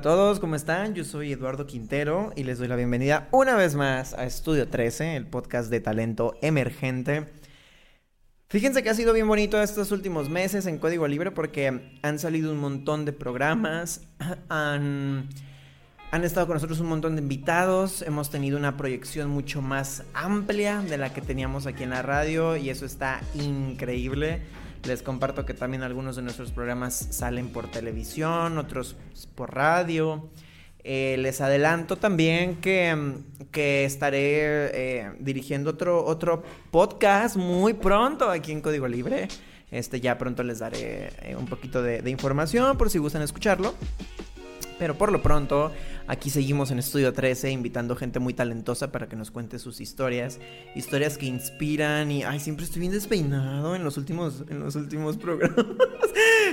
a todos, ¿cómo están? Yo soy Eduardo Quintero y les doy la bienvenida una vez más a Estudio 13, el podcast de talento emergente. Fíjense que ha sido bien bonito estos últimos meses en Código Libre porque han salido un montón de programas, han, han estado con nosotros un montón de invitados, hemos tenido una proyección mucho más amplia de la que teníamos aquí en la radio y eso está increíble. Les comparto que también algunos de nuestros programas salen por televisión, otros por radio. Eh, les adelanto también que, mm, que estaré eh, dirigiendo otro, otro podcast muy pronto aquí en Código Libre. Este ya pronto les daré eh, un poquito de, de información por si gustan escucharlo. Pero por lo pronto, aquí seguimos en Estudio 13 invitando gente muy talentosa para que nos cuente sus historias. Historias que inspiran y... Ay, siempre estoy bien despeinado en los últimos, en los últimos programas.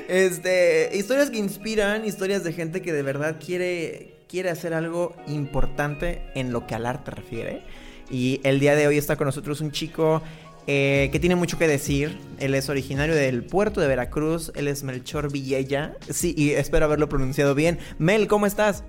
Este, historias que inspiran, historias de gente que de verdad quiere, quiere hacer algo importante en lo que al arte refiere. Y el día de hoy está con nosotros un chico eh, que tiene mucho que decir. Él es originario del puerto de Veracruz, él es Melchor Villella. Sí, y espero haberlo pronunciado bien. Mel, ¿cómo estás?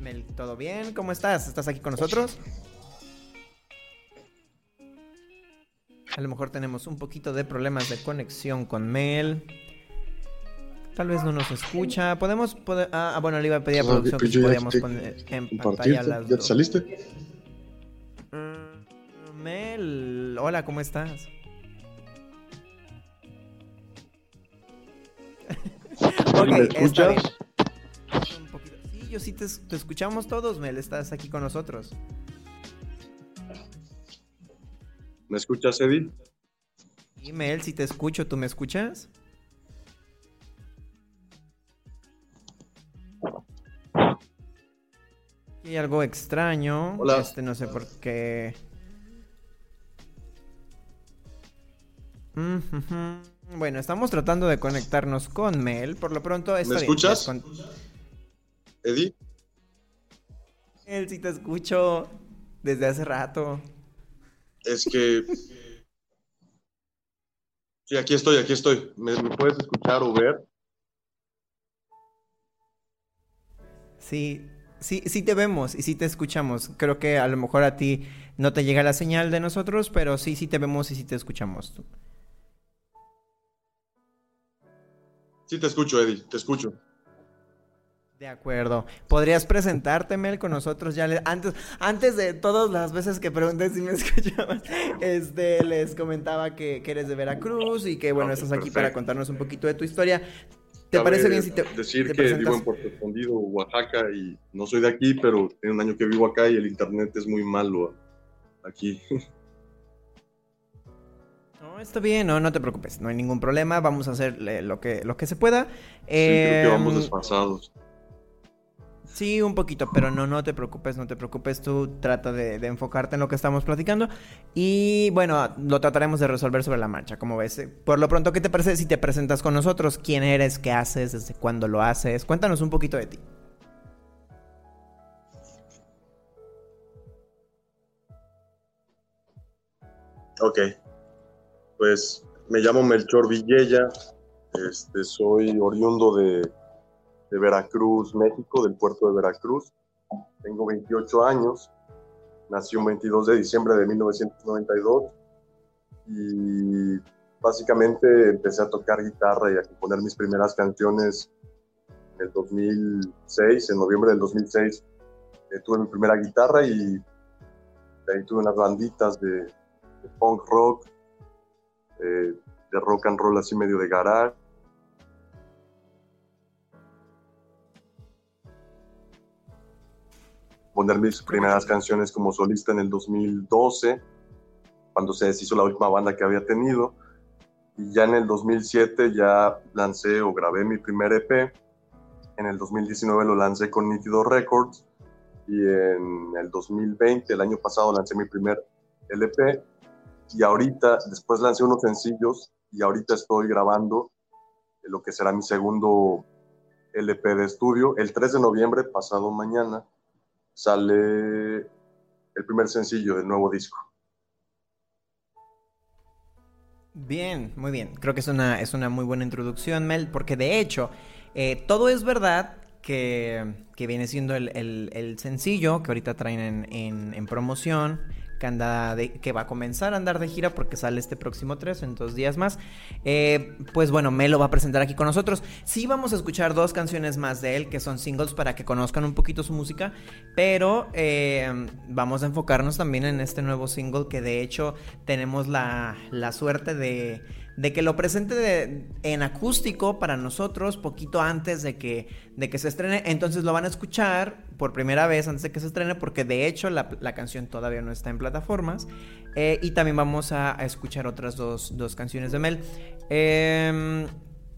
Mel, ¿todo bien? ¿Cómo estás? ¿Estás aquí con nosotros? A lo mejor tenemos un poquito de problemas de conexión con Mel. Tal vez no nos escucha. Podemos. ah, ah, bueno, le iba a pedir a Ah, producción que pues ya podíamos poner en pantalla las ¿ya te saliste? Mm, Mel, hola, ¿cómo estás? ok, ¿Me está escuchas? bien. Un poquito- Sí, yo sí te, te escuchamos todos, Mel. Estás aquí con nosotros. ¿Me escuchas, Eddie? Y Mel, si te escucho, ¿tú me escuchas? Hay algo extraño. Hola. Este, no sé por qué. Mm. Bueno, estamos tratando de conectarnos con Mel. Por lo pronto, ¿Me escuchas? con- ¿Eddie? Mel, si te escucho desde hace rato. Es que... Sí, aquí estoy, aquí estoy. ¿Me, me puedes escuchar o ver? Sí, sí, sí te vemos y sí te escuchamos. Creo que a lo mejor a ti no te llega la señal de nosotros, pero sí, sí te vemos y sí te escuchamos. Sí, te escucho, Eddie, te escucho. De acuerdo. ¿Podrías presentarte, Mel, con nosotros ya? le- Antes, antes de todas las veces que pregunté si me escuchaban, este, les comentaba que, que eres de Veracruz y que, bueno, estás aquí para contarnos un poquito de tu historia. ¿Te Cabe parece bien si te Decir te que vivo en Puerto Escondido, Oaxaca, y no soy de aquí, pero tiene un año que vivo acá y el internet es muy malo aquí. No, está bien, no, no te preocupes, no hay ningún problema, vamos a hacer lo que, lo que se pueda. Sí, creo que vamos Em, desfasados. Sí, un poquito, pero no, no te preocupes, no te preocupes, tú trata de, enfocarte en lo que estamos platicando y bueno, lo trataremos de resolver sobre la marcha, como ves. Por lo pronto, ¿qué te parece si te presentas con nosotros? ¿Quién eres? ¿Qué haces? ¿Desde cuándo lo haces? Cuéntanos un poquito de ti. Ok. Pues me llamo Melchor Villella. Este, soy oriundo de, de Veracruz, México, del puerto de Veracruz. Tengo 28 años. Nací un 22 de diciembre de 1992. Y básicamente empecé a tocar guitarra y a componer mis primeras canciones en el 2006, en noviembre del 2006. eh, tuve mi primera guitarra y ahí tuve unas banditas de, de punk rock, eh, de rock and roll así medio de garage. Poner mis primeras canciones como solista en el 2012. cuando se deshizo la última banda que había tenido. Y ya en el 2007 ya lancé o grabé mi primer EP. En el 2019 lo lancé con Nítido Records. Y en el 2020, el año pasado, lancé mi primer LP. Y ahorita, después lancé unos sencillos y ahorita estoy grabando lo que será mi segundo LP de estudio. El 3 de noviembre, pasado mañana, sale el primer sencillo del nuevo disco. Bien, muy bien. Creo que es una, es una muy buena introducción, Mel, porque de hecho, eh, todo es verdad que, que viene siendo el, el, sencillo que ahorita traen en, en, en promoción que, anda de, que va a comenzar a andar de gira porque sale este próximo 3 en dos días más. Eh, pues bueno, me lo va a presentar aquí con nosotros. Sí vamos a escuchar dos canciones más de él que son singles para que conozcan un poquito su música, pero eh, vamos a enfocarnos también en este nuevo single que de hecho tenemos la, la suerte de de que lo presente en acústico para nosotros poquito antes de que, de que se estrene. Entonces lo van a escuchar por primera vez antes de que se estrene porque de hecho la, canción todavía no está en plataformas. Eh, y también vamos a, escuchar otras dos, dos, canciones de Mel. Eh,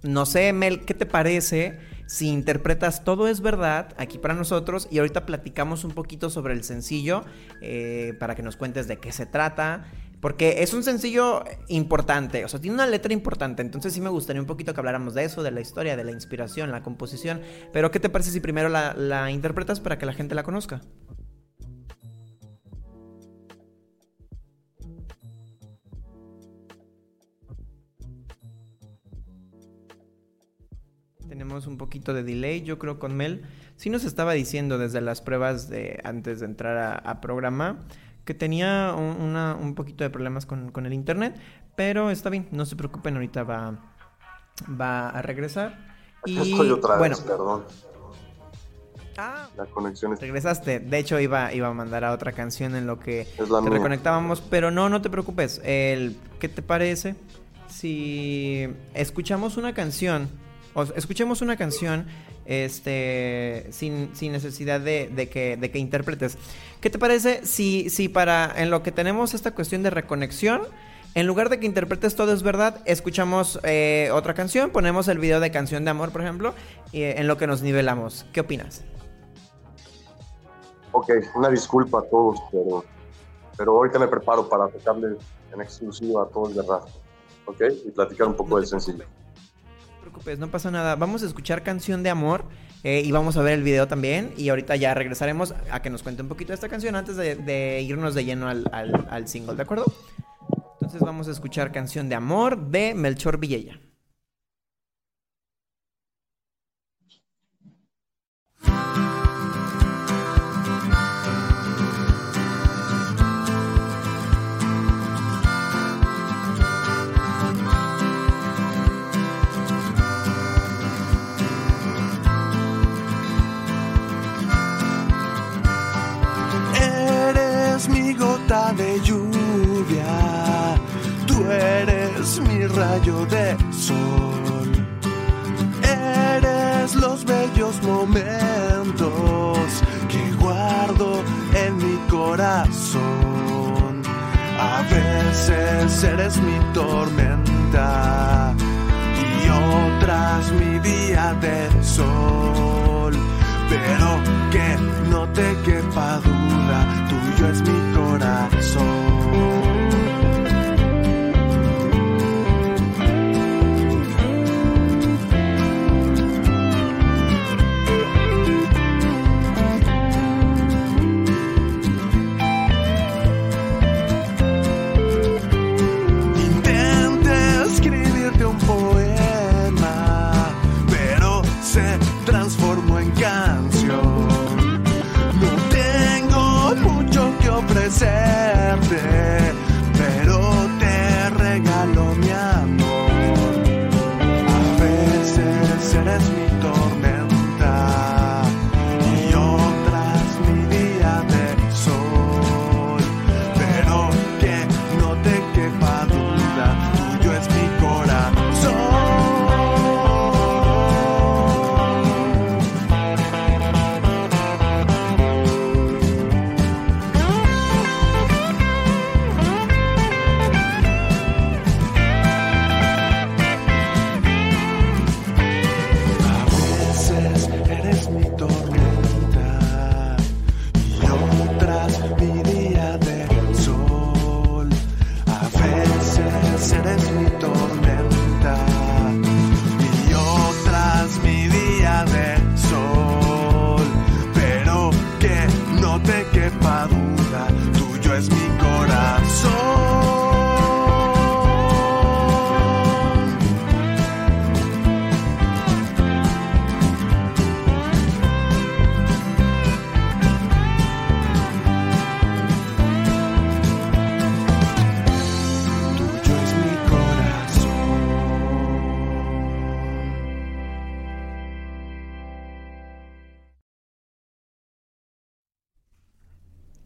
no sé, Mel, ¿qué te parece si interpretas Todo es verdad aquí para nosotros y ahorita platicamos un poquito sobre el sencillo eh, para que nos cuentes de qué se trata? Porque es un sencillo importante, o sea, tiene una letra importante, entonces sí me gustaría un poquito que habláramos de eso, de la historia, de la inspiración, la composición. Pero ¿qué te parece si primero la, interpretas para que la gente la conozca? Tenemos un poquito de delay, yo creo, con Mel. Sí nos estaba diciendo desde las pruebas de antes de entrar a, a programa que tenía un, una, un poquito de problemas con, con, el internet, pero está bien, no se preocupen, ahorita va, va a regresar. Y estoy otra bueno, vez, perdón. Ah, la conexión es... regresaste. De hecho, iba, iba a mandar a otra canción en lo que te mía. reconectábamos, pero no, no te preocupes. El, ¿Qué te parece si escuchamos una canción? O escuchemos una canción este sin, sin necesidad de, de, que, de que interpretes. ¿Qué te parece si, si para en lo que tenemos esta cuestión de reconexión, en lugar de que interpretes todo es verdad, escuchamos eh, otra canción, ponemos el video de canción de amor, por ejemplo, y, eh, en lo que nos nivelamos? ¿Qué opinas? Ok, una disculpa a todos, pero, pero ahorita me preparo para tocarle en exclusiva a todos de verdad. Ok, y platicar un poco del sencillo. No pasa nada. Vamos a escuchar canción de amor eh, y vamos a ver el video también. Y ahorita ya regresaremos a que nos cuente un poquito de esta canción antes de, de irnos de lleno al, al, al, single, ¿de acuerdo? Entonces vamos a escuchar canción de amor de Melchor Villella. Mi rayo de sol, eres los bellos momentos que guardo en mi corazón. A veces eres mi tormenta y otras mi día de sol. Pero que no te quepa duda, tuyo es mi corazón.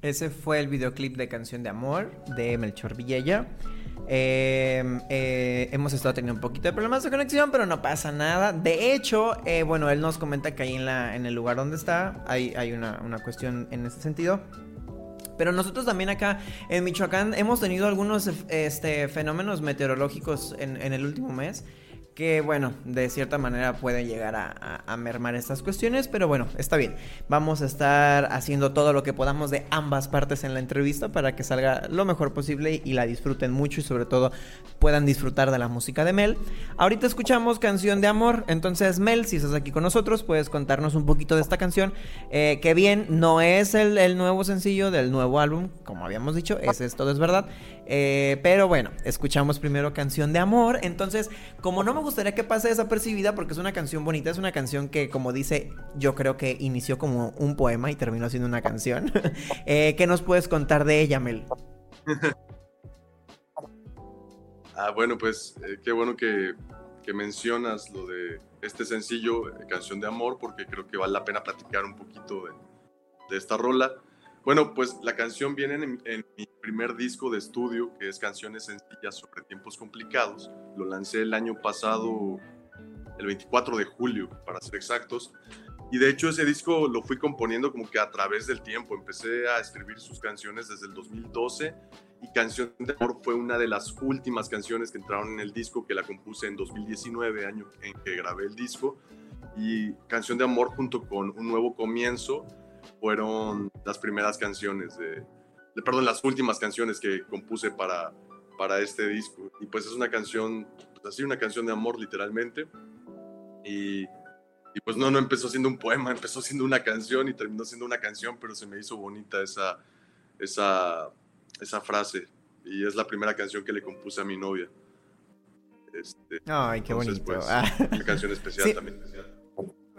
Ese fue el videoclip de Canción de Amor de Melchor Villella. Eh, eh, hemos estado teniendo un poquito de problemas de conexión, pero no pasa nada. De hecho, eh, bueno, él nos comenta que ahí en, la, en el lugar donde está hay, una, cuestión en ese sentido. Pero nosotros también acá en Michoacán hemos tenido algunos este, fenómenos meteorológicos en el último mes que bueno, de cierta manera pueden llegar a, mermar estas cuestiones, pero bueno, está bien. Vamos a estar haciendo todo lo que podamos de ambas partes en la entrevista para que salga lo mejor posible y la disfruten mucho y sobre todo puedan disfrutar de la música de Mel. Ahorita escuchamos canción de amor, entonces Mel, si estás aquí con nosotros, puedes contarnos un poquito de esta canción, eh, que bien, no es el, el nuevo sencillo del nuevo álbum, como habíamos dicho, es todo es verdad. Eh, pero bueno, escuchamos primero canción de amor. Entonces, como no me gustaría que pase desapercibida, porque es una canción bonita, es una canción que, como dice, yo creo que inició como un poema y terminó siendo una canción. eh, ¿Qué nos puedes contar de ella, Mel? Ah, bueno, pues eh, qué bueno que, que mencionas lo de este sencillo, eh, Canción de Amor, porque creo que vale la pena platicar un poquito de, de esta rola. Bueno, pues la canción viene en, mi primer disco de estudio, que es Canciones Sencillas sobre Tiempos Complicados. Lo lancé el año pasado, el 24 de julio, para ser exactos. Y de hecho ese disco lo fui componiendo como que a través del tiempo. Empecé a escribir sus canciones desde el 2012 y Canción de Amor fue una de las últimas canciones que entraron en el disco que la compuse en 2019, año en que grabé el disco. Y Canción de Amor junto con Un Nuevo Comienzo fueron las primeras canciones de, de- perdón, las últimas canciones que compuse para, para este disco. Y pues es una canción, pues así una canción de amor literalmente. Y, y pues no, no empezó siendo un poema, empezó siendo una canción y terminó siendo una canción, pero se me hizo bonita esa, esa, esa frase. Y es la primera canción que le compuse a mi novia. Este, Ay, qué entonces, bonito. pues, Ah. una canción especial Sí. también.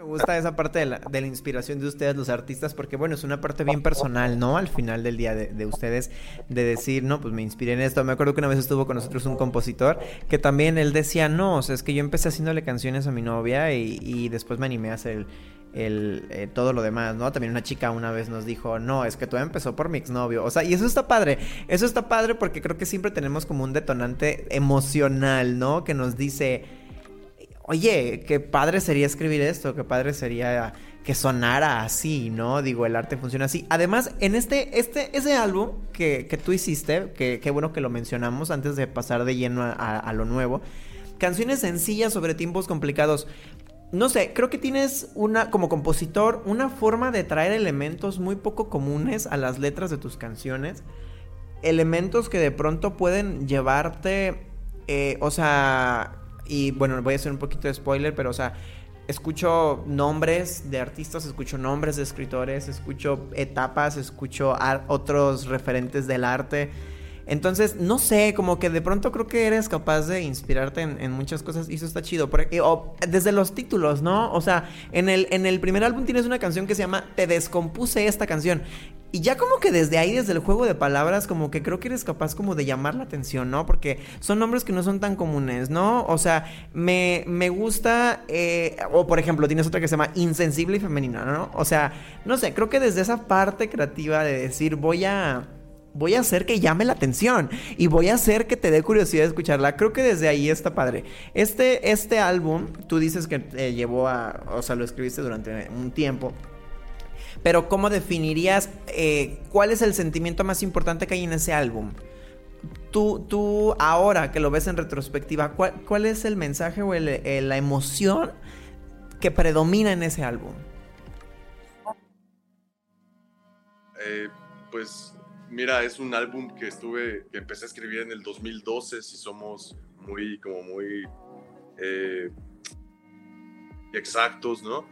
Me gusta esa parte de la, de la inspiración de ustedes, los artistas, porque bueno, es una parte bien personal, ¿no? Al final del día de, de ustedes, de decir, no, pues me inspiré en esto. Me acuerdo que una vez estuvo con nosotros un compositor que también él decía, no, o sea, es que yo empecé haciéndole canciones a mi novia y, y después me animé a hacer el, eh, todo lo demás, ¿no? También una chica una vez nos dijo, no, es que todo empezó por mi exnovio. O sea, y eso está padre. Eso está padre porque creo que siempre tenemos como un detonante emocional, ¿no? Que nos dice oye, qué padre sería escribir esto, qué padre sería que sonara así, ¿no? Digo, el arte funciona así. Además, en este, este, ese álbum que, que tú hiciste, que qué bueno que lo mencionamos antes de pasar de lleno a, a- lo nuevo, canciones sencillas sobre tiempos complicados. No sé, creo que tienes una, como compositor, una forma de traer elementos muy poco comunes a las letras de tus canciones. Elementos que de pronto pueden llevarte, eh, o sea, y bueno, voy a hacer un poquito de spoiler, pero o sea, escucho nombres de artistas, escucho nombres de escritores, escucho etapas, escucho otros referentes del arte. Entonces, no sé, como que de pronto creo que eres capaz de inspirarte en, muchas cosas y eso está chido. O desde los títulos, ¿no? O sea, en el, en el primer álbum tienes una canción que se llama Te descompuse esta canción. Y ya como que desde ahí, desde el juego de palabras, como que creo que eres capaz como de llamar la atención, ¿no? Porque son nombres que no son tan comunes, ¿no? O sea, me, me gusta, eh, o por ejemplo, tienes otra que se llama insensible y femenina, ¿no? O sea, no sé, creo que desde esa parte creativa de decir voy a... Voy a hacer que llame la atención y voy a hacer que te dé curiosidad escucharla. Creo que desde ahí está padre. Este, este álbum, tú dices que llevó a, o sea, lo escribiste durante un tiempo. Pero ¿cómo definirías eh, cuál es el sentimiento más importante que hay en ese álbum? Tú, tú ahora que lo ves en retrospectiva, ¿cuál, cuál es el mensaje o eh, la emoción que predomina en ese álbum? Eh, pues mira, es un álbum que estuve, que empecé a escribir en el 2012, si somos muy, como muy exactos, ¿no?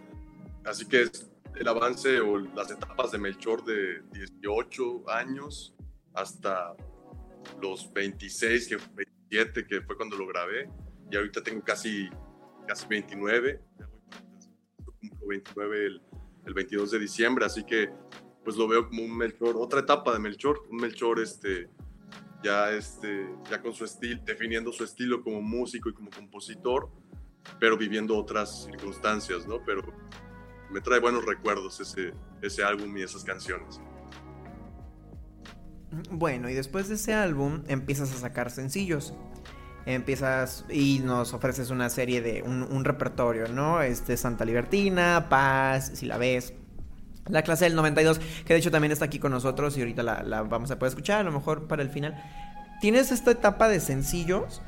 Así que es- el avance o las etapas de Melchor de 18 años hasta los 26, que 27, que fue cuando lo grabé, y ahorita tengo casi, casi 29, cumplo 29 el, el 22 de diciembre, así que pues lo veo como un Melchor, otra etapa de Melchor, un Melchor este, ya, este, ya con su estilo, definiendo su estilo como músico y como compositor, pero viviendo otras circunstancias, ¿no? Pero me trae buenos recuerdos ese, ese álbum y esas canciones. Bueno, y después de ese álbum empiezas a sacar sencillos. Empiezas y nos ofreces una serie de un, repertorio, ¿no? Este Santa Libertina, Paz, si la ves. La clase del 92, que de hecho también está aquí con nosotros y ahorita la, la vamos a poder escuchar, a lo mejor para el final. Tienes esta etapa de sencillos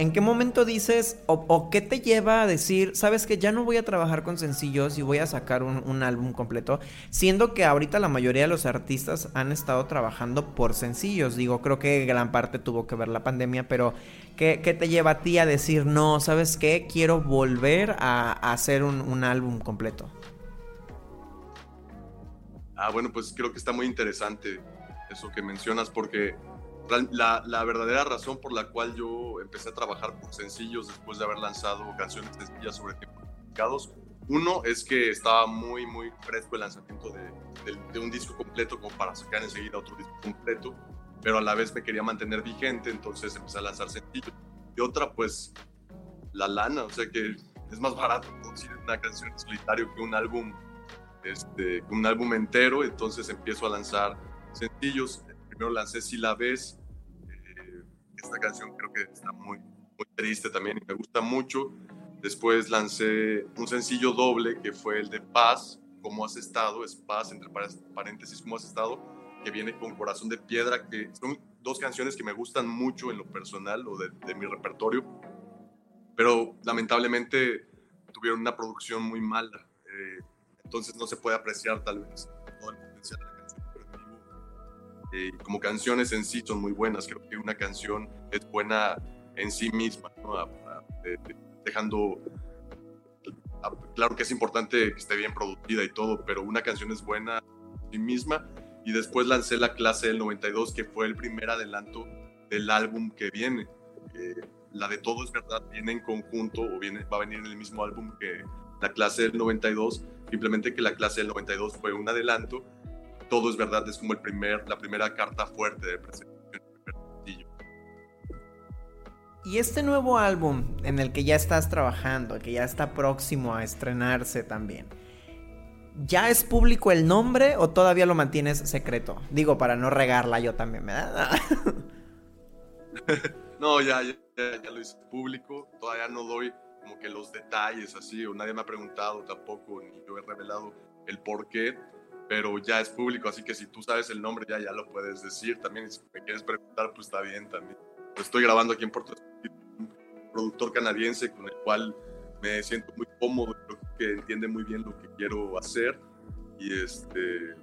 ¿En qué momento dices o, qué te lleva a decir, sabes que ya no voy a trabajar con sencillos y voy a sacar un, álbum completo? Siendo que ahorita la mayoría de los artistas han estado trabajando por sencillos. Digo, creo que gran parte tuvo que ver la pandemia, pero ¿qué, te lleva a ti a decir, no, sabes qué, quiero volver a, hacer un álbum completo? Ah, bueno, pues creo que está muy interesante eso que mencionas porque la, la, verdadera razón por la cual yo empecé a trabajar por sencillos después de haber lanzado canciones sencillas sobre tiempos complicados, uno es que estaba muy, muy fresco el lanzamiento de, de, un disco completo como para sacar enseguida otro disco completo, pero a la vez me quería mantener vigente, entonces empecé a lanzar sencillos. Y otra, pues, la lana, o sea que es más barato producir una canción en solitario que un álbum, este, un álbum entero, entonces empiezo a lanzar sencillos. Primero lancé Si la ves, esta canción creo que está muy, muy triste también y me gusta mucho. Después lancé un sencillo doble que fue el de Paz, ¿Cómo has estado? Es Paz, entre paréntesis, ¿Cómo has estado? Que viene con Corazón de Piedra, que son dos canciones que me gustan mucho en lo personal o de, mi repertorio, pero lamentablemente tuvieron una producción muy mala. Eh, entonces no se puede apreciar tal vez todo el potencial eh, como canciones en sí son muy buenas. Creo que una canción es buena en sí misma, dejando claro que es importante que esté bien producida y todo, pero una canción es buena en sí misma. Y después lancé la clase del 92, que fue el primer adelanto del álbum que viene. la de Todo es Verdad viene en conjunto o viene, va a venir en el mismo álbum que la clase del 92, simplemente que la clase del 92 fue un adelanto todo es verdad, es como el primer, la primera carta fuerte de presentación. Y este nuevo álbum en el que ya estás trabajando, que ya está próximo a estrenarse también, ¿ya es público el nombre o todavía lo mantienes secreto? Digo, para no regarla yo también, ¿verdad? no, ya, ya, ya, lo hice público, todavía no doy como que los detalles así, o nadie me ha preguntado tampoco, ni yo he revelado el por qué, pero ya es público, así que si tú sabes el nombre ya, ya lo puedes decir también. Si me quieres preguntar, pues está bien también. estoy grabando aquí en Puerto un productor canadiense con el cual me siento muy cómodo, creo que entiende muy bien lo que quiero hacer. Y, este,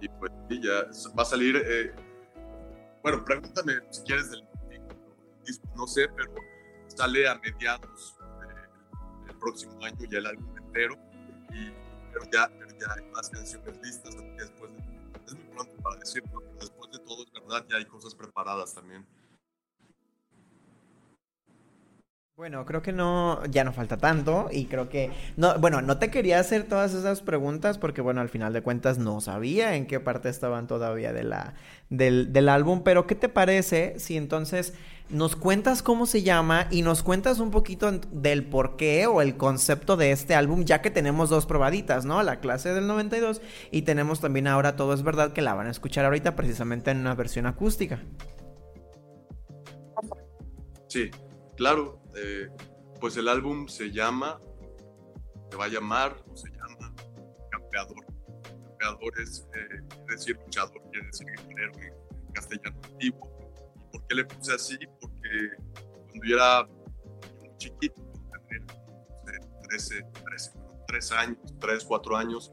y pues ya va a salir, eh, bueno, pregúntame si quieres del disco, no sé, pero sale a mediados del próximo año ya el álbum entero. Y pero ya, ya hay más canciones listas, después es muy pronto para decirlo, pero después de todo es verdad, ya hay cosas preparadas también. Bueno, creo que no, ya no falta tanto y creo que, no, bueno, no te quería hacer todas esas preguntas porque, bueno, al final de cuentas no sabía en qué parte estaban todavía de la, del, del álbum, pero ¿qué te parece si entonces nos cuentas cómo se llama y nos cuentas un poquito del por qué o el concepto de este álbum, ya que tenemos dos probaditas, ¿no? La clase del 92 y tenemos también ahora Todo es Verdad que la van a escuchar ahorita precisamente en una versión acústica. Sí, claro, eh, pues el álbum se llama, se va a llamar, o se llama Campeador. Campeador es, eh, quiere decir luchador, quiere decir guerrero en castellano antiguo. ¿Y por qué le puse así? Porque cuando yo era chiquito, tenía 13, 13, 3 años, 3, 4 años,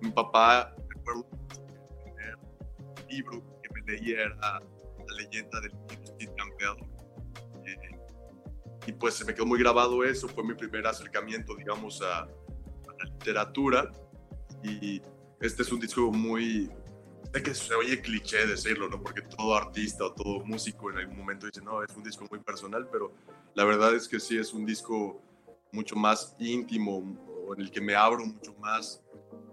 mi papá, recuerdo el primer libro que me leía era La leyenda del Campeador y pues se me quedó muy grabado eso, fue mi primer acercamiento, digamos, a, la literatura. y este es un disco muy, sé que se oye cliché decirlo, ¿no? Porque todo artista o todo músico en algún momento dice, no, es un disco muy personal, pero la verdad es que sí es un disco mucho más íntimo, en el que me abro mucho más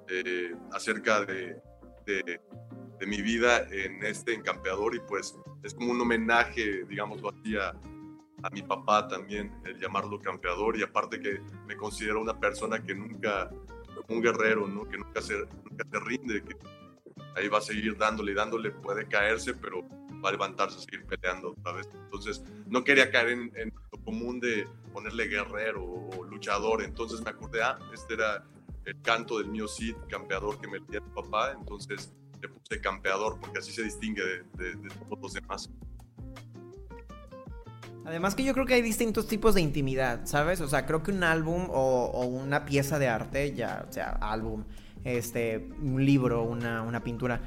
eh, acerca de, de, mi vida en este encampeador y pues es como un homenaje, digamos así, a, a mi papá también, el llamarlo campeador y aparte que me considero una persona que nunca, un guerrero, ¿no? que nunca se, nunca se rinde, que ahí va a seguir dándole y dándole, puede caerse, pero va a levantarse, a seguir peleando otra vez. Entonces, no quería caer en, en lo común de ponerle guerrero o luchador, entonces me acordé, ah, este era el canto del mío Cid, campeador que me dio mi papá, entonces le puse campeador porque así se distingue de, de todos los demás. Además que yo creo que hay distintos tipos de intimidad, ¿sabes? O sea, creo que un álbum o, una pieza de arte, ya o sea álbum, este, un libro, una, una pintura,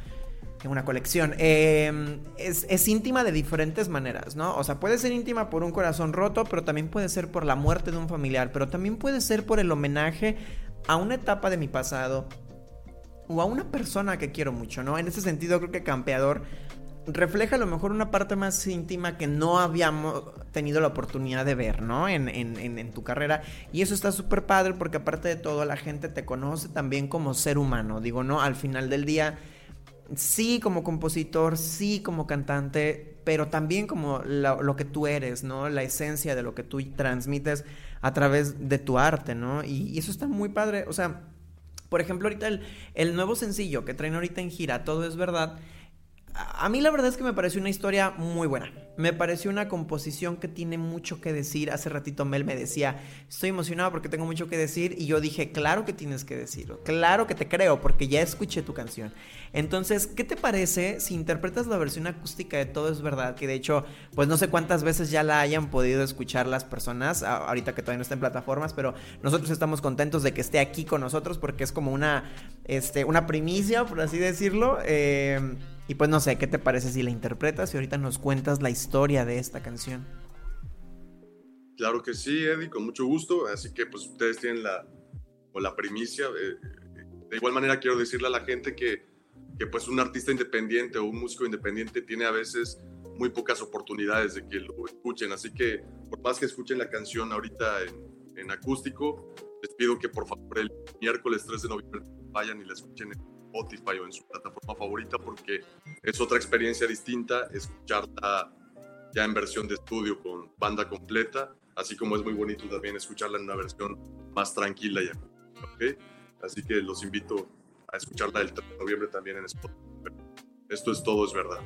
una colección, em, es, es, íntima de diferentes maneras, ¿no? O sea, puede ser íntima por un corazón roto, pero también puede ser por la muerte de un familiar, pero también puede ser por el homenaje a una etapa de mi pasado o a una persona que quiero mucho, ¿no? En ese sentido creo que Campeador refleja a lo mejor una parte más íntima que no habíamos tenido la oportunidad de ver, ¿no? En, en, tu carrera. Y eso está súper padre porque aparte de todo la gente te conoce también como ser humano. Digo, ¿no? Al final del día, sí como compositor, sí como cantante, pero también como lo, que tú eres, ¿no? La esencia de lo que tú transmites a través de tu arte, ¿no? Y, y eso está muy padre. O sea, por ejemplo, ahorita el, el nuevo sencillo que traen ahorita en gira, Todo es verdad a mí la verdad es que me pareció una historia muy buena. Me pareció una composición que tiene mucho que decir. Hace ratito Mel me decía, estoy emocionado porque tengo mucho que decir. Y yo dije, claro que tienes que decirlo. Claro que te creo porque ya escuché tu canción. Entonces, ¿qué te parece si interpretas la versión acústica de Todo es verdad? Que de hecho, pues no sé cuántas veces ya la hayan podido escuchar las personas. Ahorita que todavía no está en plataformas. Pero nosotros estamos contentos de que esté aquí con nosotros porque es como una, este, una primicia, por así decirlo. Eh, y pues no sé, ¿qué te parece si la interpretas y ahorita nos cuentas la historia de esta canción? Claro que sí, Eddie, con mucho gusto. Así que pues ustedes tienen la, o la primicia. Eh, de igual manera quiero decirle a la gente que, que pues un artista independiente o un músico independiente tiene a veces muy pocas oportunidades de que lo escuchen. Así que por más que escuchen la canción ahorita en, en acústico, les pido que por favor el miércoles 3 de noviembre vayan y la escuchen en Spotify o en su plataforma favorita porque es otra experiencia distinta escucharla ya en versión de estudio con banda completa, así como es muy bonito también escucharla en una versión más tranquila ya. ¿okay? Así que los invito a escucharla el 3 de noviembre también en Spotify. Esto es todo, es verdad.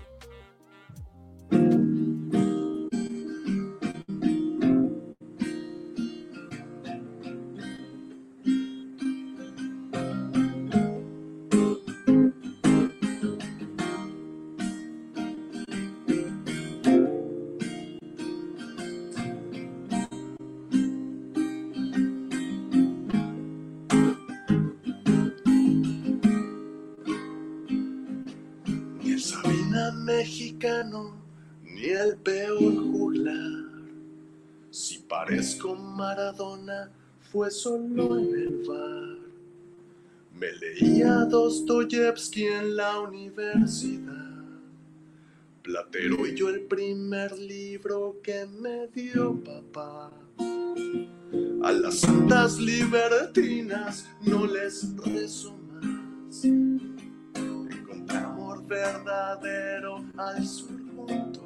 Maradona, fue solo en el bar. Me leía Dostoyevsky en la universidad. Platero y yo el primer libro que me dio papá. A las santas libertinas no les rezo más verdadero al sur junto al mar.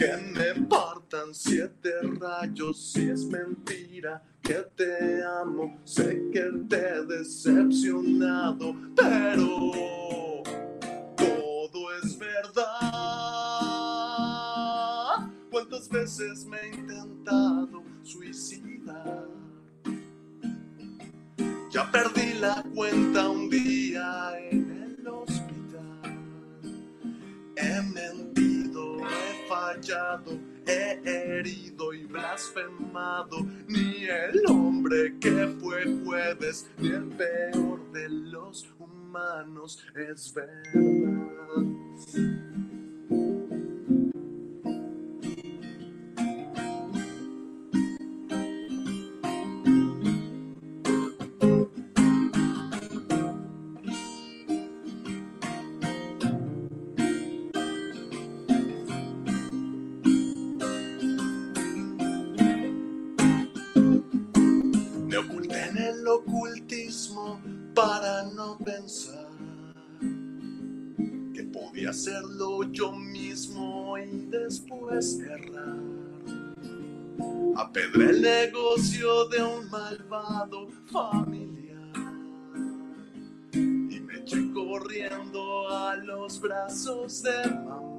Que me partan siete rayos si es mentira que te amo. Sé que te he decepcionado, pero todo es verdad. ¿Cuántas veces me he intentado suicidar? Ya perdí la cuenta un día en He mentido, he fallado, he herido y blasfemado. Ni el hombre que fue jueves, ni el peor de los humanos es verdad. que podía hacerlo yo mismo y después errar. Apedré el negocio de un malvado familiar y me eché corriendo a los brazos de mamá.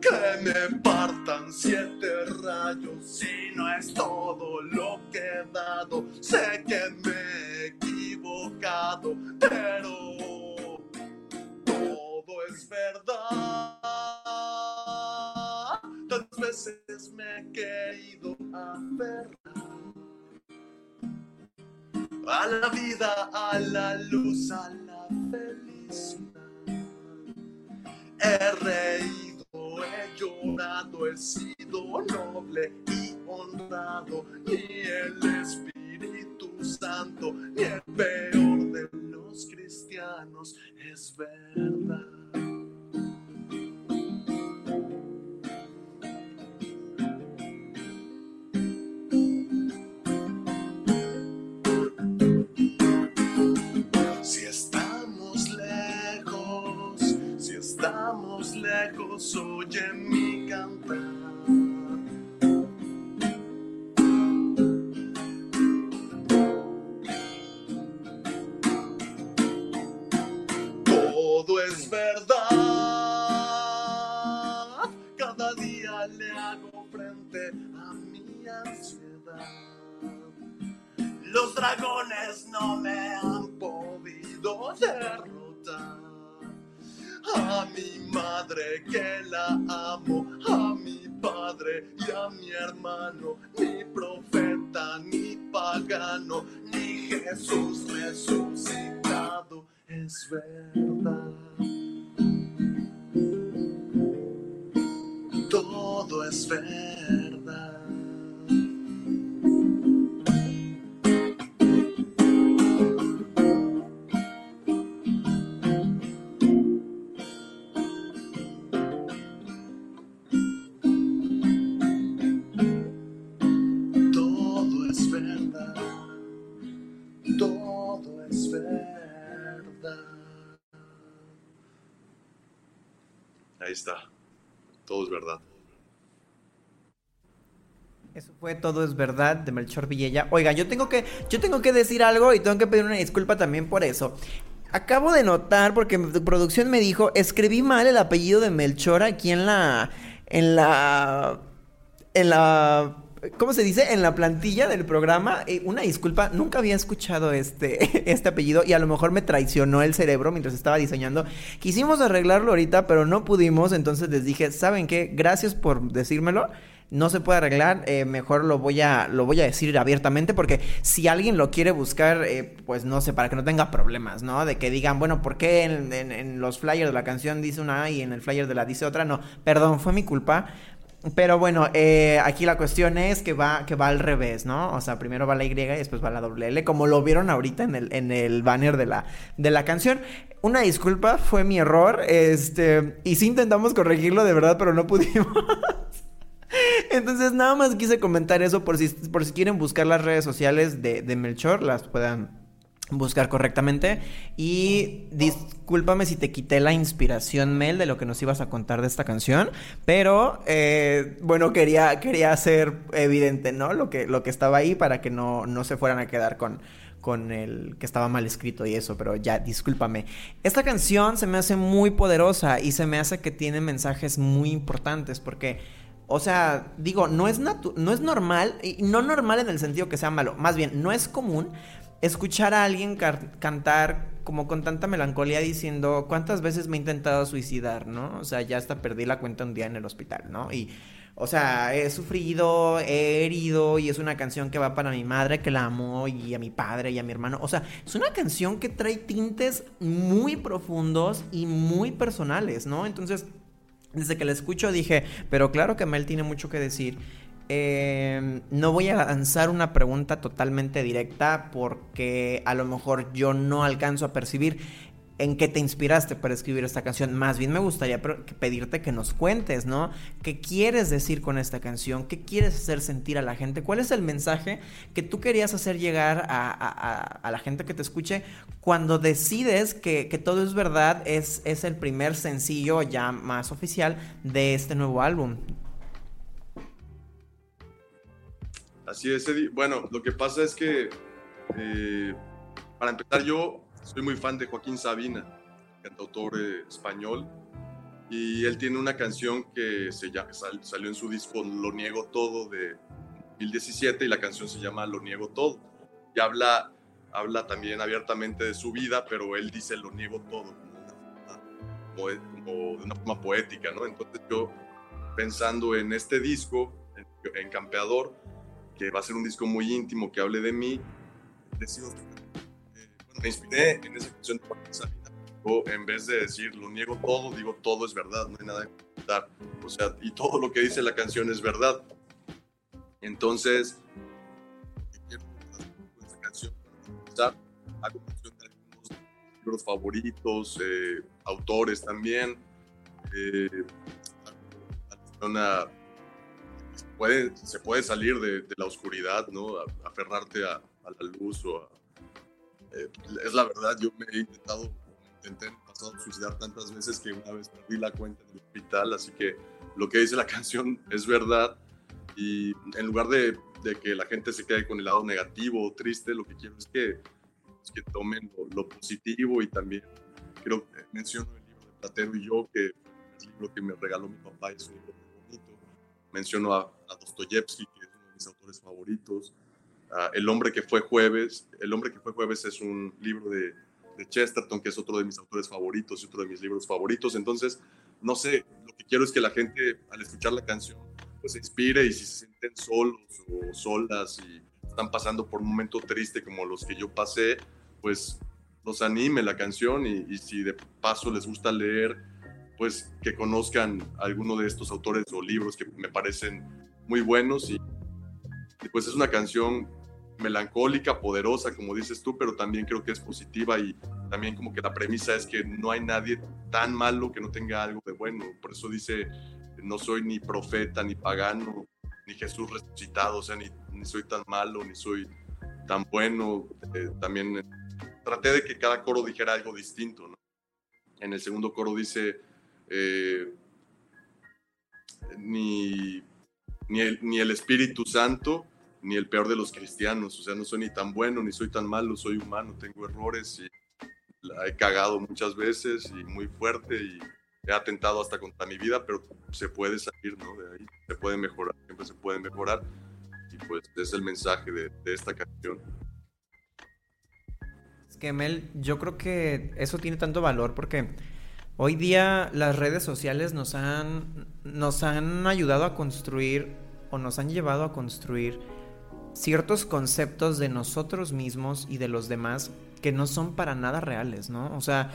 Que me partan siete rayos si no es todo lo que he dado. La luz, pagano, ni Jesús resucitado es verdad. Todo es verdad. Fue Todo es verdad de Melchor Villella. Oiga, yo tengo que yo tengo que decir algo y tengo que pedir una disculpa también por eso. Acabo de notar porque tu producción me dijo, escribí mal el apellido de Melchor aquí en la en la en la ¿Cómo se dice? En la plantilla del programa. Eh, una disculpa, nunca había escuchado este, este apellido y a lo mejor me traicionó el cerebro mientras estaba diseñando. Quisimos arreglarlo ahorita, pero no pudimos. Entonces les dije, ¿saben qué? Gracias por decírmelo. No se puede arreglar, eh, mejor lo voy, a, lo voy a decir abiertamente porque si alguien lo quiere buscar, eh, pues no sé, para que no tenga problemas, ¿no? De que digan, bueno, ¿por qué en, los flyers de la canción dice una y en el flyer de la dice otra? No, perdón, fue mi culpa. Pero bueno, eh, aquí la cuestión es que va, que va al revés, ¿no? O sea, primero va la Y y después va la doble L, como lo vieron ahorita en el, en el banner de la, de la canción. Una disculpa, fue mi error. Este, y sí intentamos corregirlo de verdad, pero no pudimos. Entonces, nada más quise comentar eso por si, por si quieren buscar las redes sociales de, Melchor, las puedan buscar correctamente. Y discúlpame si te quité la inspiración, Mel, de lo que nos ibas a contar de esta canción. Pero, eh, bueno, quería, quería hacer evidente, ¿no? Lo que, lo que estaba ahí para que no, no se fueran a quedar con, con el que estaba mal escrito y eso, pero ya, discúlpame. Esta canción se me hace muy poderosa y se me hace que tiene mensajes muy importantes porque... O sea, digo, no es, no es normal, y no normal en el sentido que sea malo, más bien, no es común escuchar a alguien cantar como con tanta melancolía diciendo cuántas veces me he intentado suicidar, ¿no? O sea, ya hasta perdí la cuenta un día en el hospital, ¿no? Y, o sea, he sufrido, he herido y es una canción que va para mi madre que la amo y a mi padre y a mi hermano. O sea, es una canción que trae tintes muy profundos y muy personales, ¿no? Entonces, desde que la escucho dije, pero claro que Mel tiene mucho que decir. Eh, no voy a lanzar una pregunta totalmente directa porque a lo mejor yo no alcanzo a percibir en qué te inspiraste para escribir esta canción. Más bien me gustaría pedirte que nos cuentes, ¿no? ¿Qué quieres decir con esta canción? ¿Qué quieres hacer sentir a la gente? ¿Cuál es el mensaje que tú querías hacer llegar a, la gente que te escuche cuando decides que, todo es verdad? Es, es el primer sencillo ya más oficial de este nuevo álbum. Así es, Eddie. Bueno, lo que pasa es que, eh, para empezar, yo soy muy fan de Joaquín Sabina, cantautor eh, español, y él tiene una canción que se llama, salió en su disco Lo Niego Todo de 2017 y la canción se llama Lo Niego Todo. Y habla, habla también abiertamente de su vida, pero él dice Lo Niego Todo como, de una forma poética, ¿no? Entonces yo, pensando en este disco, en, Campeador, que va a ser un disco muy íntimo que hable de mí, decido me inspiré en esa canción de Joaquín Sabina. O en vez de decir lo niego todo, digo todo es verdad, no hay nada que ocultar. O sea, y todo lo que dice la canción es verdad. Entonces, esta canción de algunos libros favoritos, eh, autores también. Eh, se, puede, se puede salir de, de la oscuridad, ¿no? aferrarte a, a la luz o a eh, es la verdad, yo me he intentado, intenté en el pasado suicidar tantas veces que una vez perdí la cuenta en el hospital, así que lo que dice la canción es verdad y en lugar de, de que la gente se quede con el lado negativo o triste, lo que quiero es que, es que tomen lo, positivo y también creo que menciono el libro de Platero y yo, que es el libro que me regaló mi papá, es un libro muy bonito. Menciono a, a Dostoyevsky, que es uno de mis autores favoritos. Ah, el hombre que fue jueves. El hombre que fue jueves es un libro de, Chesterton, que es otro de mis autores favoritos y otro de mis libros favoritos. Entonces, no sé, lo que quiero es que la gente al escuchar la canción pues se inspire y si se sienten solos o solas y están pasando por un momento triste como los que yo pasé, pues los anime la canción y, y si de paso les gusta leer, pues que conozcan alguno de estos autores o libros que me parecen muy buenos y, y pues es una canción melancólica, poderosa, como dices tú, pero también creo que es positiva y también como que la premisa es que no hay nadie tan malo que no tenga algo de bueno. Por eso dice, no soy ni profeta, ni pagano, ni Jesús resucitado, o sea, ni, soy tan malo, ni soy tan bueno. Eh, también eh, traté de que cada coro dijera algo distinto. En el segundo coro dice, eh, ni, ni, el, ni el Espíritu Santo ni el peor de los cristianos, o sea, no soy ni tan bueno, ni soy tan malo, soy humano, tengo errores y la he cagado muchas veces y muy fuerte y he atentado hasta contra mi vida, pero se puede salir, ¿no? De ahí, se puede mejorar, siempre se puede mejorar y pues es el mensaje de, de esta canción. Es que Mel, yo creo que eso tiene tanto valor porque hoy día las redes sociales nos han, nos han ayudado a construir o nos han llevado a construir ciertos conceptos de nosotros mismos y de los demás que no son para nada reales, ¿no? O sea,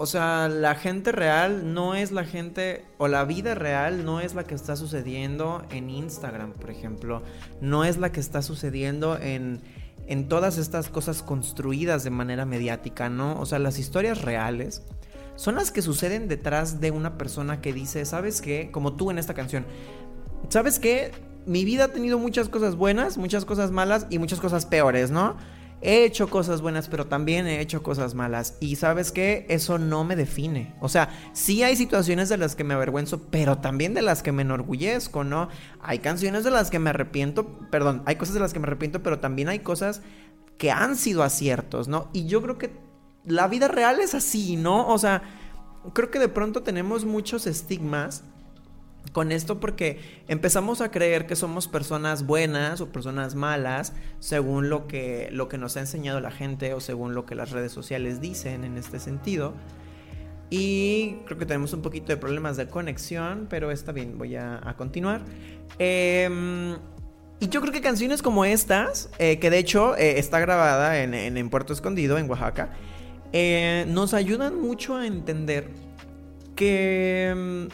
o sea, la gente real no es la gente, o la vida real no es la que está sucediendo en Instagram, por ejemplo, no es la que está sucediendo en, en todas estas cosas construidas de manera mediática, ¿no? O sea, las historias reales son las que suceden detrás de una persona que dice, ¿sabes qué? Como tú en esta canción, ¿sabes qué? Mi vida ha tenido muchas cosas buenas, muchas cosas malas y muchas cosas peores, ¿no? He hecho cosas buenas, pero también he hecho cosas malas. Y sabes qué, eso no me define. O sea, sí hay situaciones de las que me avergüenzo, pero también de las que me enorgullezco, ¿no? Hay canciones de las que me arrepiento, perdón, hay cosas de las que me arrepiento, pero también hay cosas que han sido aciertos, ¿no? Y yo creo que la vida real es así, ¿no? O sea, creo que de pronto tenemos muchos estigmas con esto porque empezamos a creer que somos personas buenas o personas malas según lo que, lo que nos ha enseñado la gente o según lo que las redes sociales dicen en este sentido. Y creo que tenemos un poquito de problemas de conexión, pero está bien, voy a, continuar. Em, y yo creo que canciones como estas, eh, que de hecho eh, está grabada en, en, Puerto Escondido, en Oaxaca, eh, nos ayudan mucho a entender que em,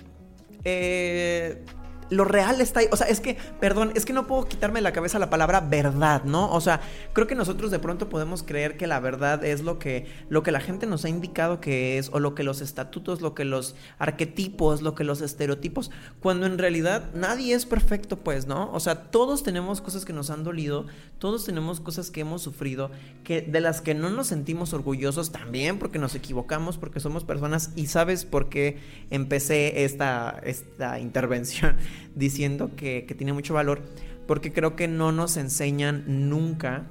eh, lo real está ahí. O sea, es que, perdón, es que no puedo quitarme de la cabeza la palabra verdad, ¿no? O sea, creo que nosotros de pronto podemos creer que la verdad es lo que, lo que la gente nos ha indicado que es, o lo que los estatutos, lo que los arquetipos, lo que los estereotipos, cuando en realidad nadie es perfecto, pues, ¿no? O sea, todos tenemos cosas que nos han dolido, todos tenemos cosas que hemos sufrido, que de las que no nos sentimos orgullosos también, porque nos equivocamos, porque somos personas, y sabes por qué empecé esta, esta intervención diciendo que, que tiene mucho valor, porque creo que no nos enseñan nunca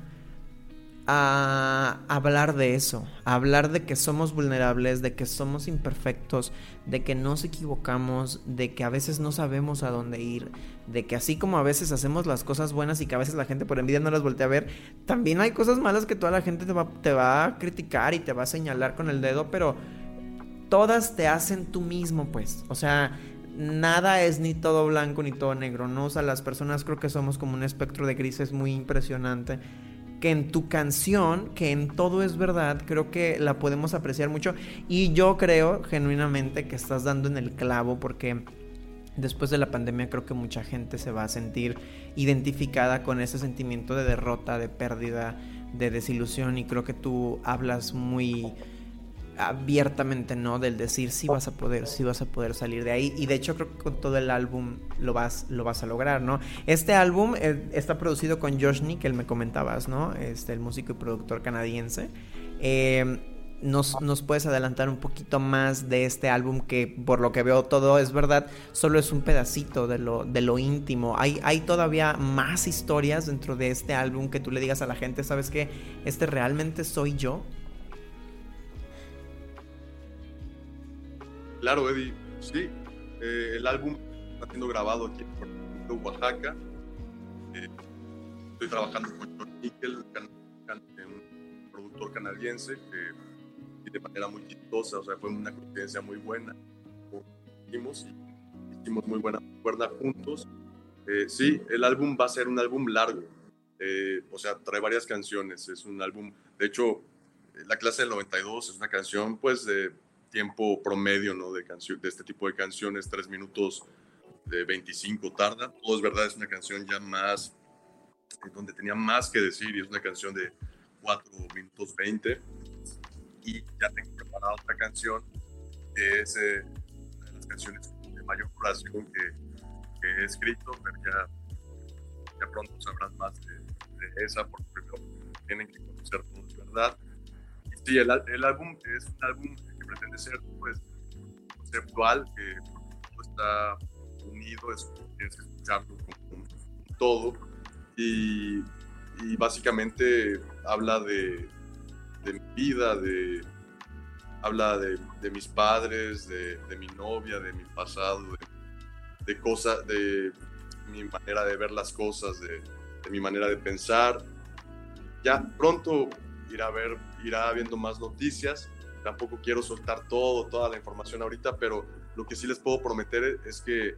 a hablar de eso, a hablar de que somos vulnerables, de que somos imperfectos, de que nos equivocamos, de que a veces no sabemos a dónde ir, de que así como a veces hacemos las cosas buenas y que a veces la gente por envidia no las voltea a ver, también hay cosas malas que toda la gente te va, te va a criticar y te va a señalar con el dedo, pero todas te hacen tú mismo, pues. O sea, nada es ni todo blanco ni todo negro, ¿no? O sea, las personas creo que somos como un espectro de grises muy impresionante que en tu canción, que en todo es verdad, creo que la podemos apreciar mucho. Y yo creo genuinamente que estás dando en el clavo porque después de la pandemia creo que mucha gente se va a sentir identificada con ese sentimiento de derrota, de pérdida, de desilusión y creo que tú hablas muy abiertamente no del decir si vas a poder, si vas a poder salir de ahí y de hecho creo que con todo el álbum lo vas lo vas a lograr, ¿no? Este álbum eh, está producido con Josh Nick, el me comentabas, ¿no? Este el músico y productor canadiense. Em, nos, nos, puedes adelantar un poquito más de este álbum que por lo que veo todo es verdad, solo es un pedacito de lo, de lo íntimo. Hay, hay todavía más historias dentro de este álbum que tú le digas a la gente, ¿sabes qué? Este realmente soy yo. Claro, Eddie, sí. Eh, el álbum está siendo grabado aquí en Oaxaca. Eh, estoy trabajando con John Nickel, un productor canadiense que de manera muy chistosa, o sea, fue una coincidencia muy buena. Hicimos, hicimos muy buena cuerda juntos. Eh, sí, el álbum va a ser un álbum largo, o sea, trae varias canciones. Es un álbum, de hecho, La clase del 92 es una canción, pues, de tiempo promedio ¿no? de, de este tipo de canciones, 3 minutos de 25 tarda. Todo es verdad, es una canción ya más, donde tenía más que decir y es una canción de 4 minutos 20. Y ya tengo preparada otra canción que es eh, una de las canciones de mayor duración que, que, he escrito, pero ya, ya pronto sabrán más de, de esa, porque primero tienen que conocer todo, es verdad. Sí, el, el álbum es un álbum pretende ser pues conceptual, que está unido, es, escucharlo con, todo y, y, básicamente habla de, de, mi vida, de, habla de, de mis padres, de, mi novia, de mi pasado, de, cosas, de mi manera de ver las cosas, de, mi manera de pensar. Ya pronto irá a ver, irá viendo más noticias tampoco quiero soltar todo, toda la información ahorita, pero lo que sí les puedo prometer es que,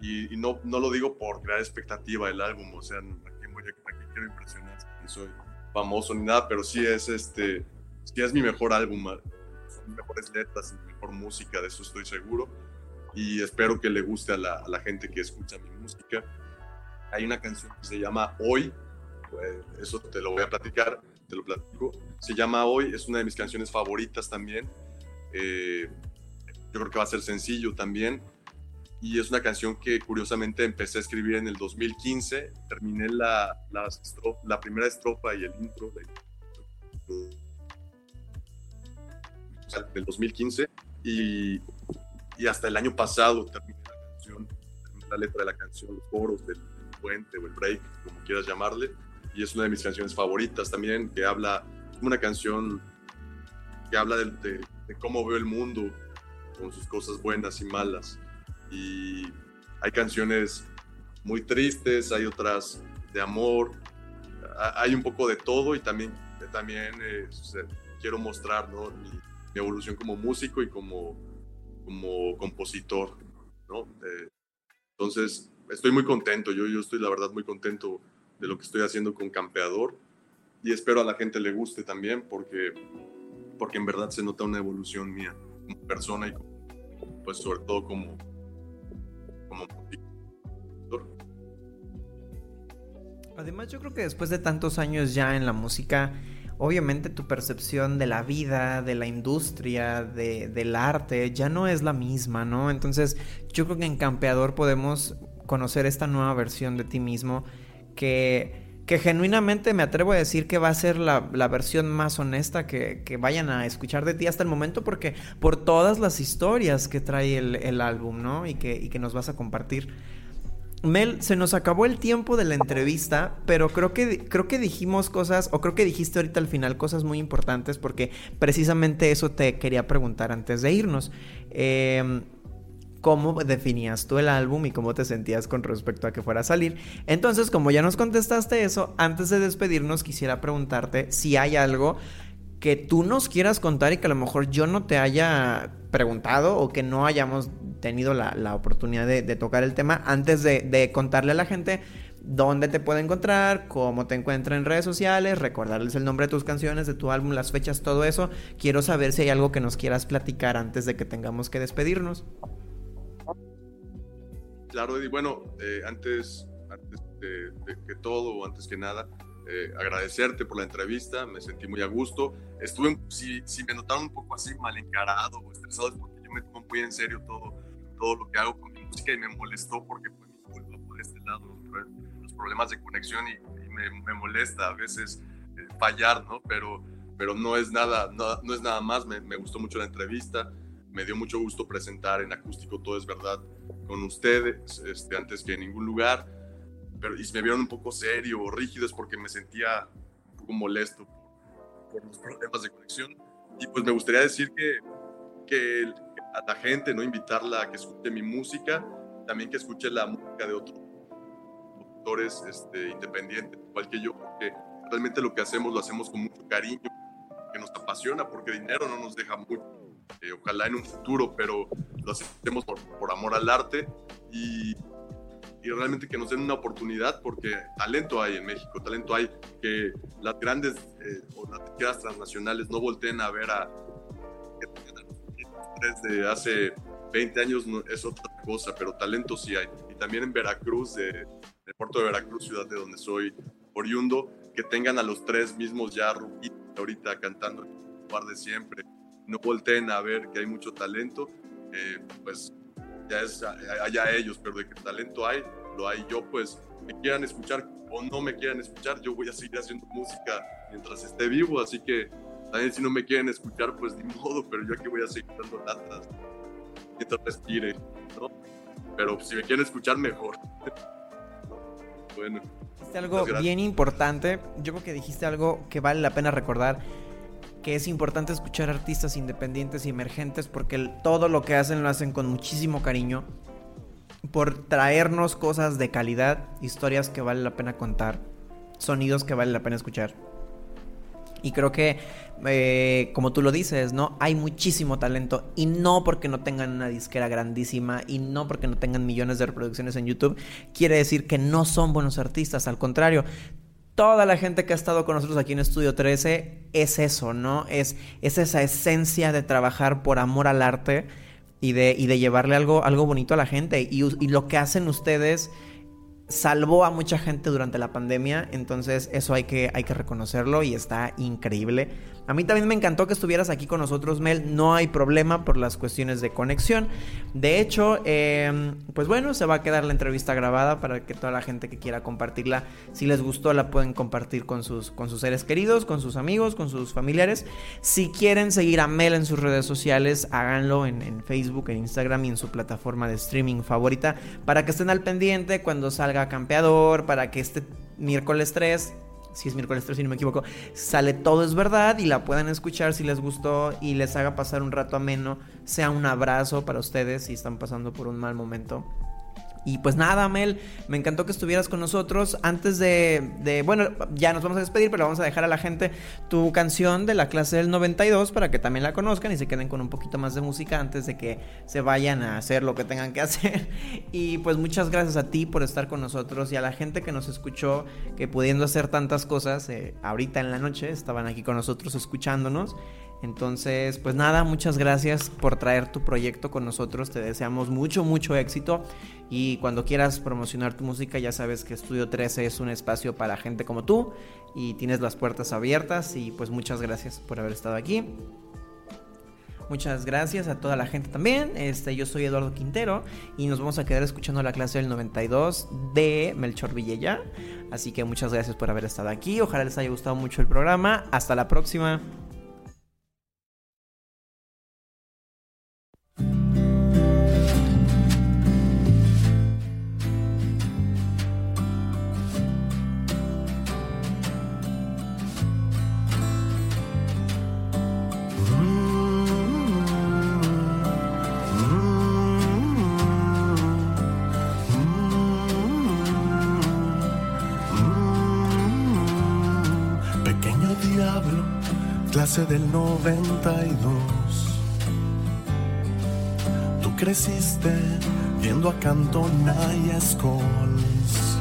y, no, no lo digo por crear expectativa del álbum, o sea, aquí, voy a, quiero impresionar, ni soy famoso ni nada, pero sí es, este, sí es mi mejor álbum, son mejores letras y mejor música, de eso estoy seguro, y espero que le guste a la, a la gente que escucha mi música. Hay una canción que se llama Hoy, pues eso te lo voy a platicar te lo platico. Se llama Hoy, es una de mis canciones favoritas también. Eh, yo creo que va a ser sencillo también. Y es una canción que curiosamente empecé a escribir en el 2015. Terminé la, la, la primera estrofa y el intro del 2015. Y, y, hasta el año pasado terminé la canción, terminé la letra de la canción, los coros del puente o el break, como quieras llamarle y es una de mis canciones favoritas también, que habla, una canción que habla de, cómo veo el mundo, con sus cosas buenas y malas. Y hay canciones muy tristes, hay otras de amor, hay un poco de todo y también, también eh, quiero mostrar ¿no? mi, evolución como músico y como, como compositor. ¿no? Eh, entonces, estoy muy contento, yo, yo estoy la verdad muy contento de lo que estoy haciendo con Campeador y espero a la gente le guste también porque, porque en verdad se nota una evolución mía como persona y pues sobre todo como, como Además, yo creo que después de tantos años ya en la música, obviamente tu percepción de la vida, de la industria, de, del arte, ya no es la misma, ¿no? Entonces, yo creo que en Campeador podemos conocer esta nueva versión de ti mismo que que genuinamente me atrevo a decir que va a ser la, la versión más honesta que, que, vayan a escuchar de ti hasta el momento, porque por todas las historias que trae el, el álbum, ¿no? Y que, y que nos vas a compartir. Mel, se nos acabó el tiempo de la entrevista, pero creo que, creo que dijimos cosas, o creo que dijiste ahorita al final cosas muy importantes, porque precisamente eso te quería preguntar antes de irnos. Eh, cómo definías tú el álbum y cómo te sentías con respecto a que fuera a salir. Entonces, como ya nos contestaste eso, antes de despedirnos quisiera preguntarte si hay algo que tú nos quieras contar y que a lo mejor yo no te haya preguntado o que no hayamos tenido la, oportunidad de, de, tocar el tema antes de, de contarle a la gente dónde te puede encontrar, cómo te encuentra en redes sociales, recordarles el nombre de tus canciones, de tu álbum, las fechas, todo eso. Quiero saber si hay algo que nos quieras platicar antes de que tengamos que despedirnos. Claro, Eddie. Bueno, eh, antes, antes que todo, antes que nada, eh, agradecerte por la entrevista. Me sentí muy a gusto. Estuve, si, si me notaron un poco así mal encarado o estresado, es porque yo me tomo muy en serio todo, todo lo que hago con mi música y me molestó porque fue mi culpa por este lado, los problemas de conexión y, y me, molesta a veces eh, fallar, ¿no? Pero, pero no es nada, no, es nada más. Me gustó mucho la entrevista me dio mucho gusto presentar en acústico Todo es Verdad con ustedes, este, antes que en ningún lugar, pero y me vieron un poco serio o rígido es porque me sentía un poco molesto por, por, los problemas de conexión. Y pues me gustaría decir que, que a la gente, ¿no? Invitarla a que escuche mi música, también que escuche la música de otros productores este, independientes, igual que yo, porque realmente lo que hacemos lo hacemos con mucho cariño, que nos apasiona, porque dinero no nos deja mucho eh, ojalá en un futuro, pero lo hacemos por, por amor al arte y, y, realmente que nos den una oportunidad porque talento hay en México, talento hay que las grandes eh, o las tiendas transnacionales no volteen a ver a desde hace 20 años no, es otra cosa, pero talento sí hay. Y también en Veracruz, de, de puerto de Veracruz, ciudad de donde soy oriundo, que tengan a los tres mismos ya ahorita cantando el lugar de siempre no volteen a ver que hay mucho talento, eh, pues ya es allá ellos, pero de que talento hay, lo hay yo, pues me quieran escuchar o no me quieran escuchar, yo voy a seguir haciendo música mientras esté vivo, así que también si no me quieren escuchar, pues ni modo, pero yo aquí voy a seguir dando latas mientras respire, ¿no? Pero si me quieren escuchar, mejor. bueno. Dijiste algo bien importante, yo creo que dijiste algo que vale la pena recordar que es importante escuchar artistas independientes y emergentes porque todo lo que hacen lo hacen con muchísimo cariño por traernos cosas de calidad, historias que vale la pena contar, sonidos que vale la pena escuchar. Y creo que, eh, como tú lo dices, ¿no? Hay muchísimo talento y no porque no tengan una disquera grandísima y no porque no tengan millones de reproducciones en YouTube, quiere decir que no son buenos artistas. Al contrario, toda la gente que ha estado con nosotros aquí en Estudio 13 es eso, ¿no? Es, es esa esencia de trabajar por amor al arte y de, y de llevarle algo, algo bonito a la gente. Y, lo que hacen ustedes salvó a mucha gente durante la pandemia, entonces eso hay que, hay que reconocerlo y está increíble. A mí también me encantó que estuvieras aquí con nosotros, Mel. No hay problema por las cuestiones de conexión. De hecho, eh, pues bueno, se va a quedar la entrevista grabada para que toda la gente que quiera compartirla, si les gustó, la pueden compartir con sus, con sus seres queridos, con sus amigos, con sus familiares. Si quieren seguir a Mel en sus redes sociales, háganlo en, en Facebook, en Instagram y en su plataforma de streaming favorita para que estén al pendiente cuando salga Campeador, para que este miércoles 3 si es miércoles 3 si no me equivoco, sale Todo es Verdad y la puedan escuchar si les gustó y les haga pasar un rato ameno, sea un abrazo para ustedes si están pasando por un mal momento. Y pues nada, Mel, me encantó que estuvieras con nosotros. Antes de, bueno, ya nos vamos a despedir, pero vamos a dejar a la gente tu canción de la clase del 92 para que también la conozcan y se queden con un poquito más de música antes de que se vayan a hacer lo que tengan que hacer. Y pues muchas gracias a ti por estar con nosotros y a la gente que nos escuchó, que pudiendo hacer tantas cosas, eh, ahorita en la noche estaban aquí con nosotros escuchándonos. Entonces, pues nada, muchas gracias por traer tu proyecto con nosotros. Te deseamos mucho, mucho éxito. Y cuando quieras promocionar tu música, ya sabes que Estudio 13 es un espacio para gente como tú y tienes las puertas abiertas. Y pues muchas gracias por haber estado aquí. Muchas gracias a toda la gente también. Este, yo soy Eduardo Quintero y nos vamos a quedar escuchando la clase del 92 de Melchor Villella. Así que muchas gracias por haber estado aquí. Ojalá les haya gustado mucho el programa. Hasta la próxima. Clase del 92. Tú creciste viendo a Cantona y a Scholes.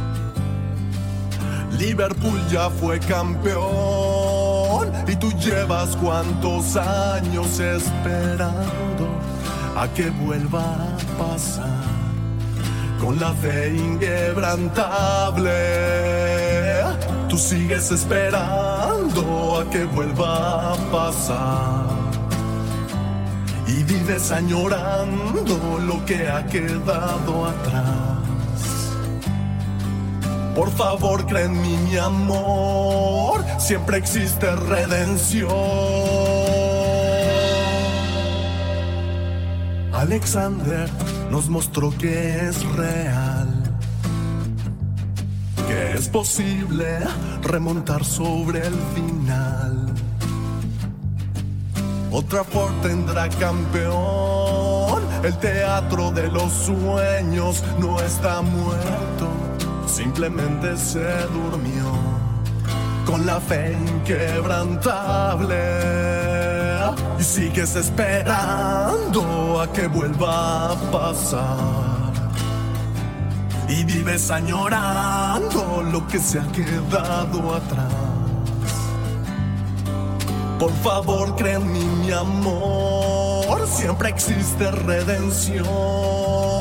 Liverpool ya fue campeón y tú llevas cuántos años esperando a que vuelva a pasar con la fe inquebrantable. Tú sigues esperando a que vuelva a pasar y vives añorando lo que ha quedado atrás. Por favor, cree en mí, mi amor, siempre existe redención. Alexander nos mostró que es real, es posible remontar sobre el final. Otra Ford tendrá campeón, el teatro de los sueños no está muerto, simplemente se durmió. Con la fe inquebrantable. Y sigues esperando a que vuelva a pasar y vives añorando lo que se ha quedado atrás. Por favor, mí, mi amor, siempre existe redención.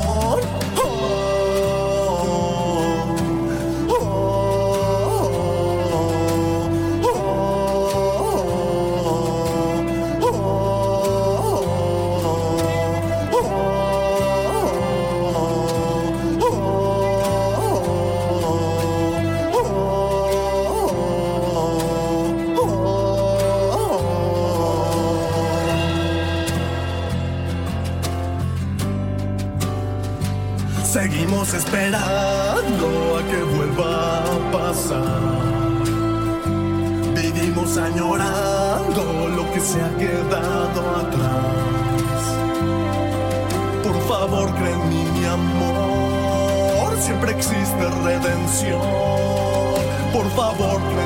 Esperando a que vuelva a pasar. Vivimos añorando lo que se ha quedado atrás. Por favor, cree en mi amor. Siempre existe redención. Por favor, cree